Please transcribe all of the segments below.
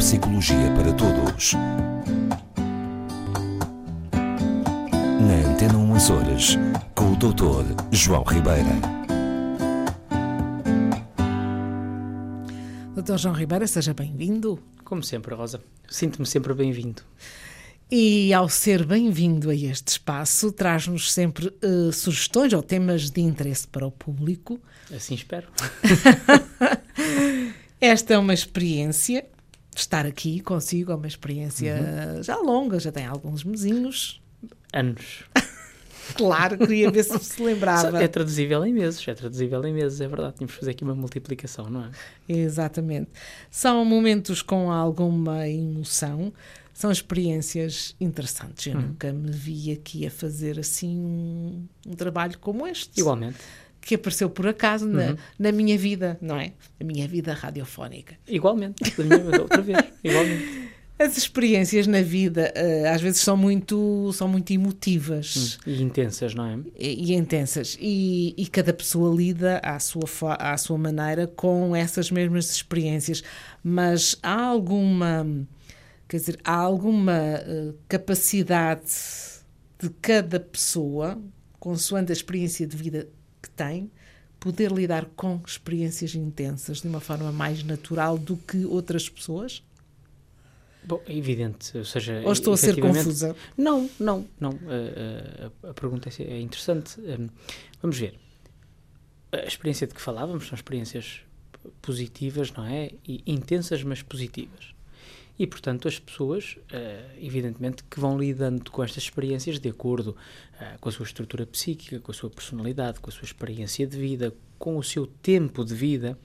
Psicologia para Todos. Na Antena 1 Açores, com o Dr. João Ribeira. Doutor João Ribeira, seja bem-vindo. Como sempre, Rosa. Sinto-me sempre bem-vindo. E ao ser bem-vindo a este espaço, traz-nos sempre uh, sugestões ou temas de interesse para o público. Assim espero. Esta é uma experiência, estar aqui consigo é uma experiência uhum. já longa, já tem alguns mesinhos. Anos. Claro, queria ver se se lembrava. É traduzível em meses, é traduzível em meses, é verdade. Tínhamos que fazer aqui uma multiplicação, não é? Exatamente. São momentos com alguma emoção, são experiências interessantes. Eu hum. nunca me vi aqui a fazer assim um, um trabalho como este. Igualmente que apareceu por acaso na, uhum. na minha vida, não é? Na minha vida radiofónica. Igualmente, da minha, outra vez, igualmente. As experiências na vida uh, às vezes são muito, são muito emotivas. Hum, e intensas, não é? E, e intensas. E, e, cada pessoa lida à sua, à sua maneira com essas mesmas experiências. Mas há alguma, quer dizer, há alguma uh, capacidade de cada pessoa, consoante a experiência de vida tem, poder lidar com experiências intensas de uma forma mais natural do que outras pessoas? Bom, é evidente, ou seja... Ou estou a ser confusa? Não, não, não. A, a, a pergunta é, é interessante. Um, vamos ver. A experiência de que falávamos são experiências positivas, não é? E intensas, mas positivas. E, portanto, as pessoas, uh, evidentemente, que vão lidando com estas experiências de acordo uh, com a sua estrutura psíquica, com a sua personalidade, com a sua experiência de vida, com o seu tempo de vida,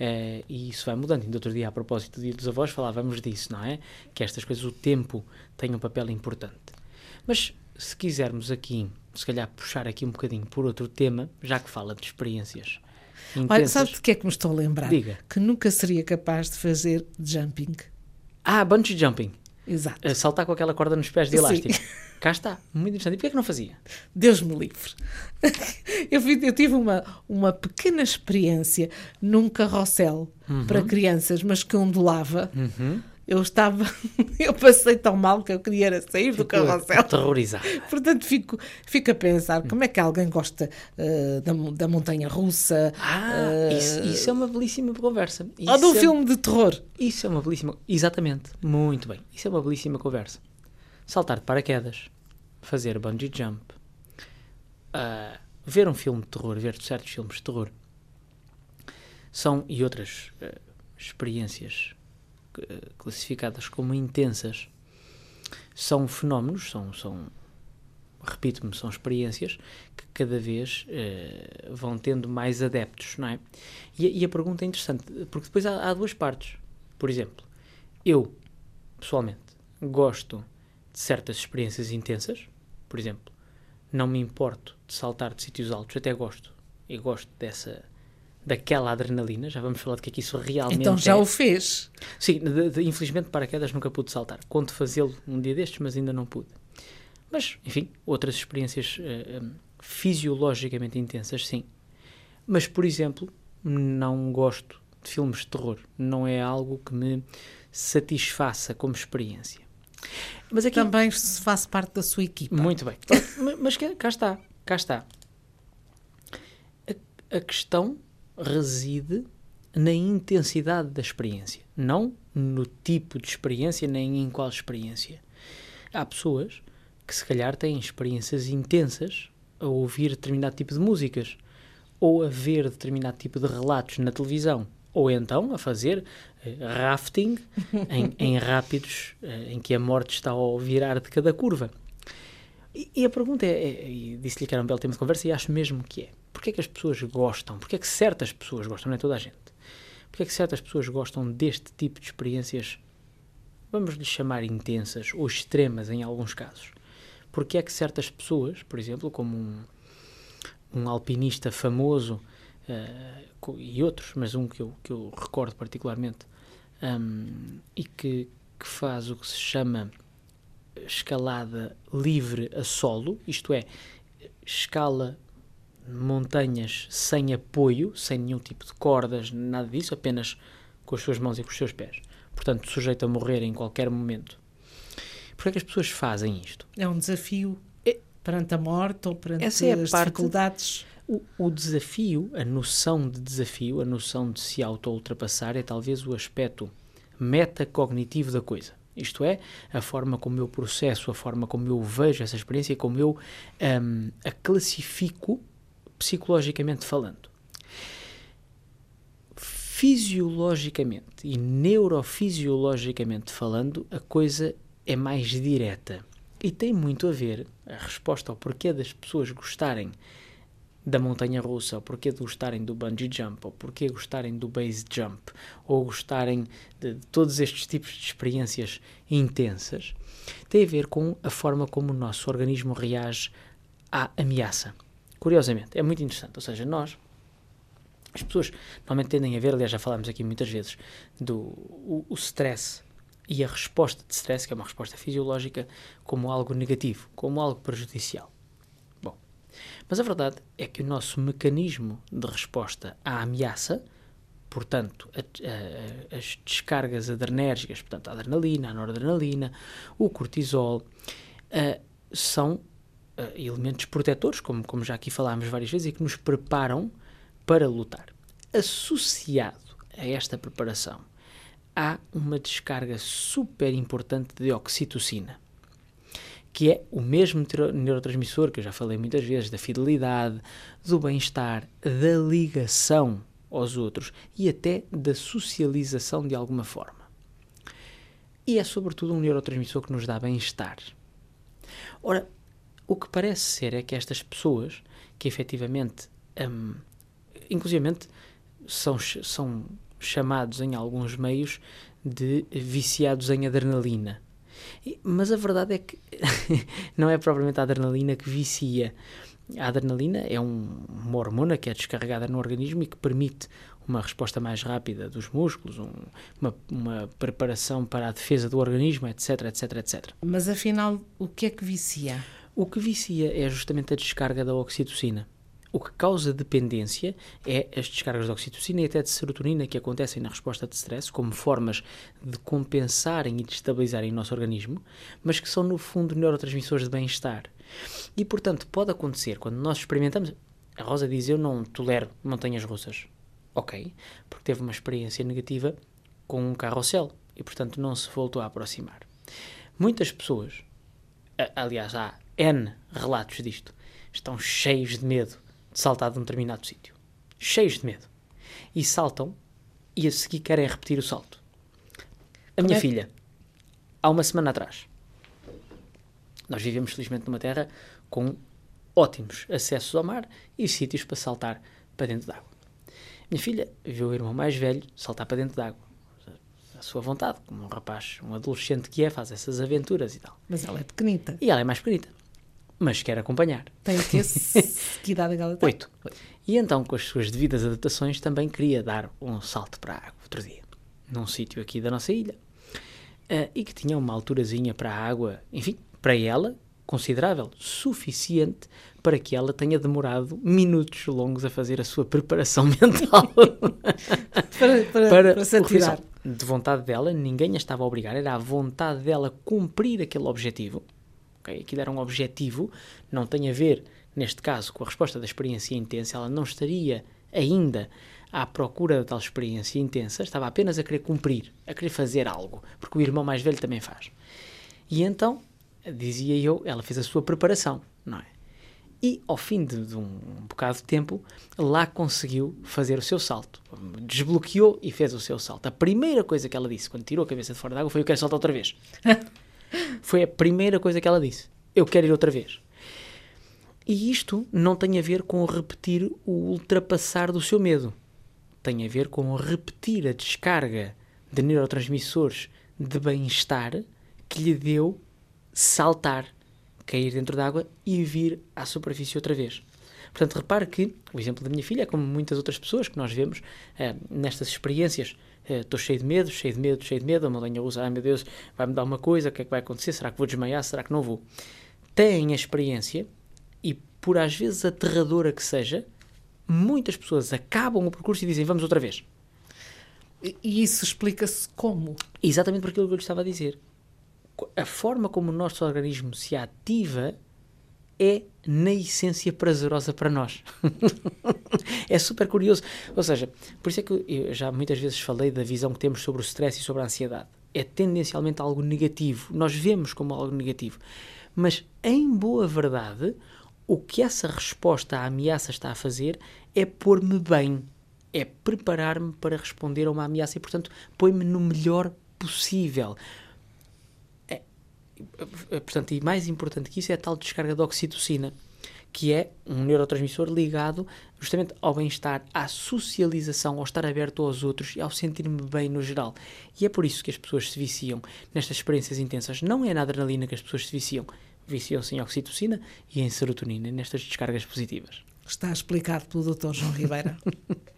Uh, e isso vai mudando. Ainda outro dia, a propósito do Dia dos Avós, falávamos disso, não é? Que estas coisas, o tempo, tem um papel importante. Mas se quisermos aqui, se calhar, puxar aqui um bocadinho por outro tema, já que fala de experiências. Intensas, Olha, sabe de que é que me estou a lembrar? Diga. Que nunca seria capaz de fazer jumping. Ah, bungee jumping. Exato. Uh, saltar com aquela corda nos pés de elástico. Sim. Cá está, muito interessante. E porquê é que não fazia? Deus me livre. eu, eu, tive uma, uma pequena experiência num carrossel uhum. para crianças, mas que ondulava. Uhum eu estava, eu passei tão mal que eu queria sair do carrossel. Terrorizado. Portanto, fico, fico a pensar como é que alguém gosta uh, da, da montanha russa. Ah, uh, isso, isso, é uma belíssima conversa. Isso ou de um é, filme de terror. Isso é uma belíssima. Exatamente, muito bem. Isso é uma belíssima conversa. Saltar de paraquedas, fazer bungee jump, uh, ver um filme de terror, ver certos filmes de terror. São, e outras experiências classificadas como intensas são fenómenos, são, são repito-me, são experiências que cada vez uh, vão tendo mais adeptos, não é? E, e, a pergunta é interessante, porque depois há, há, duas partes. Por exemplo, eu, pessoalmente, gosto de certas experiências intensas, por exemplo, não me importo de saltar de sítios altos, até gosto, e gosto dessa daquela adrenalina, já vamos falar de que é que isso realmente Então já é. o fez? Sim, de, de, infelizmente paraquedas nunca pude saltar. Conto fazê-lo um dia destes, mas ainda não pude. Mas, enfim, outras experiências uh, eh, um, eh, fisiologicamente intensas, sim. Mas, por exemplo, não gosto de filmes de terror. Não é algo que me satisfaça como experiência. Mas aqui... Também faz parte da sua equipa. Muito bem. mas cá está, cá está. A, a questão reside na intensidade da experiência, não no tipo de experiência nem em qual experiência. Há pessoas que se calhar têm experiências intensas a ouvir determinado tipo de músicas ou a ver determinado tipo de relatos na televisão ou então a fazer uh, rafting em, em rápidos uh, em que a morte está ao virar de cada curva. E, e a pergunta é, é e disse-lhe que era um belo tema de conversa e acho mesmo que é. Porquê é que as pessoas gostam? Porquê é que certas pessoas gostam? Não é toda a gente. Porquê é que certas pessoas gostam deste tipo de experiências, vamos lhe chamar intensas ou extremas em alguns casos? Porquê é que certas pessoas, por exemplo, como um, um alpinista famoso uh, e outros, mas um que eu, que eu recordo particularmente, um, e que, que faz o que se chama escalada livre a solo, isto é, escala montanhas sem apoio, sem nenhum tipo de cordas, nada disso, apenas com as suas mãos e com os seus pés. portanto sujeito a morrer em qualquer momento. Porquê é que as pessoas fazem isto? É um desafio É- perante a morte ou perante Essa é a as parte- dificuldades. O, o desafio, a noção de desafio, a noção de se auto-ultrapassar é talvez o aspecto metacognitivo da coisa. Isto é, a forma como eu processo, a forma como eu vejo essa experiência, como eu hum, a classifico psicologicamente falando. Fisiologicamente e neurofisiologicamente falando, a coisa é mais direta. E tem muito a ver a resposta ao porquê das pessoas gostarem da montanha russa, ou porquê de gostarem do bungee jump, ou porquê gostarem do base jump, ou gostarem de, de todos estes tipos de experiências intensas, tem a ver com a forma como o nosso organismo reage à ameaça. Curiosamente, é muito interessante. Ou seja, nós, as pessoas normalmente tendem a ver, aliás, já falámos aqui muitas vezes, do o, o stress e a resposta de stress, que é uma resposta fisiológica, como algo negativo, como algo prejudicial. Bom, mas a verdade é que o nosso mecanismo de resposta à ameaça, portanto, a- a- as descargas adrenérgicas, portanto, a adrenalina, a noradrenalina, o cortisol, ah, são ah, elementos protetores, como, como já aqui falámos várias vezes, e que nos preparam para lutar. Associado a esta preparação, há uma descarga super importante de oxitocina que é o mesmo neuro- neurotransmissor que eu já falei muitas vezes, da fidelidade, do bem-estar, da ligação aos outros e até da socialização de alguma forma. E é sobretudo um neurotransmissor que nos dá bem-estar. Ora, o que parece ser é que estas pessoas que efetivamente, inclusivamente, são, são chamados em alguns meios de viciados em adrenalina. Mas a verdade é que não é propriamente a adrenalina que vicia. A adrenalina é um- uma hormona que é descarregada no organismo e que permite uma resposta mais rápida dos músculos, um- uma, uma preparação para a defesa do organismo, etc, etc, etc. Mas afinal, o que é que vicia? O que vicia é justamente a descarga da oxitocina. O que causa dependência é as descargas de oxitocina e até de serotonina que acontecem na resposta de stress, como formas de compensarem e de estabilizarem o nosso organismo, mas que são, no fundo, neurotransmissores de bem-estar. E, portanto, pode acontecer quando nós experimentamos. A Rosa diz: Eu não tolero montanhas russas. Ok, porque teve uma experiência negativa com um carrossel e, portanto, não se voltou a aproximar. Muitas pessoas aliás, há N relatos disto, estão cheios de medo de saltar de um determinado sítio. Cheios de medo. E saltam e a seguir querem repetir o salto. A minha é- filha, há uma semana atrás, nós vivemos felizmente numa terra com ótimos acessos ao mar e sítios para saltar para dentro d'água. Minha filha viu o irmão mais velho saltar para dentro d'água. À sua vontade, como um rapaz, um adolescente que é, faz essas aventuras e tal. Mas ela é pequenita. E ela é mais pequenita, mas quer acompanhar. Tem que que idade é ela tem? Oito. E então, com as suas devidas adaptações, também queria dar um salto para a água outro dia, num sítio aqui da nossa ilha, Ah, e que tinha uma alturazinha para a água, enfim, para ela, considerável, suficiente para que ela tenha demorado minutos longos a fazer a sua preparação mental Para, para, para, para se atirar. De vontade dela, ninguém a estava a obrigar, era a vontade dela cumprir aquele objetivo. ok? Aquilo era um objetivo, não tem a ver, neste caso, com a resposta da experiência intensa, ela não estaria ainda à procura da tal experiência intensa, estava apenas a querer cumprir, a querer fazer algo, porque o irmão mais velho também faz. E então, dizia eu, ela fez a sua preparação, não é? E ao fim de, de um bocado de tempo, lá conseguiu fazer o seu salto. Desbloqueou e fez o seu salto. A primeira coisa que ela disse quando tirou a cabeça de fora da água foi: Eu quero saltar outra vez. foi a primeira coisa que ela disse: Eu quero ir outra vez. E isto não tem a ver com repetir o ultrapassar do seu medo. Tem a ver com repetir a descarga de neurotransmissores de bem-estar que lhe deu saltar, cair dentro d'água e vir à superfície outra vez. Portanto, repare que o exemplo da minha filha é como muitas outras pessoas que nós vemos eh, nestas experiências. Eh, Estou cheio de medo, cheio de medo, cheio de medo. A montanha russa, ai meu Deus, vai-me dar uma coisa, o que é que vai acontecer? Será que vou desmaiar? Será que não vou? Têm a experiência e, por às vezes aterradora que seja, muitas pessoas acabam o percurso e dizem vamos outra vez. E isso explica-se como? Exatamente por aquilo que eu lhe estava a dizer. A forma como o nosso organismo se ativa é, na essência, prazerosa para nós. é super curioso. Ou seja, por isso é que eu já muitas vezes falei da visão que temos sobre o stress e sobre a ansiedade. É tendencialmente algo negativo. Nós vemos como algo negativo. Mas, em boa verdade, o que essa resposta à ameaça está a fazer é pôr-me bem, é preparar-me para responder a uma ameaça e, portanto, põe-me no melhor possível. Portanto, e mais importante que isso é a tal descarga de oxitocina, que é um neurotransmissor ligado justamente ao bem-estar, à socialização, ao estar aberto aos outros e ao sentir-me bem no geral. E é por isso que as pessoas se viciam nestas experiências intensas. Não é na adrenalina que as pessoas se viciam, viciam-se em oxitocina e em serotonina, nestas descargas positivas. Está explicado pelo Dr. João Ribeira.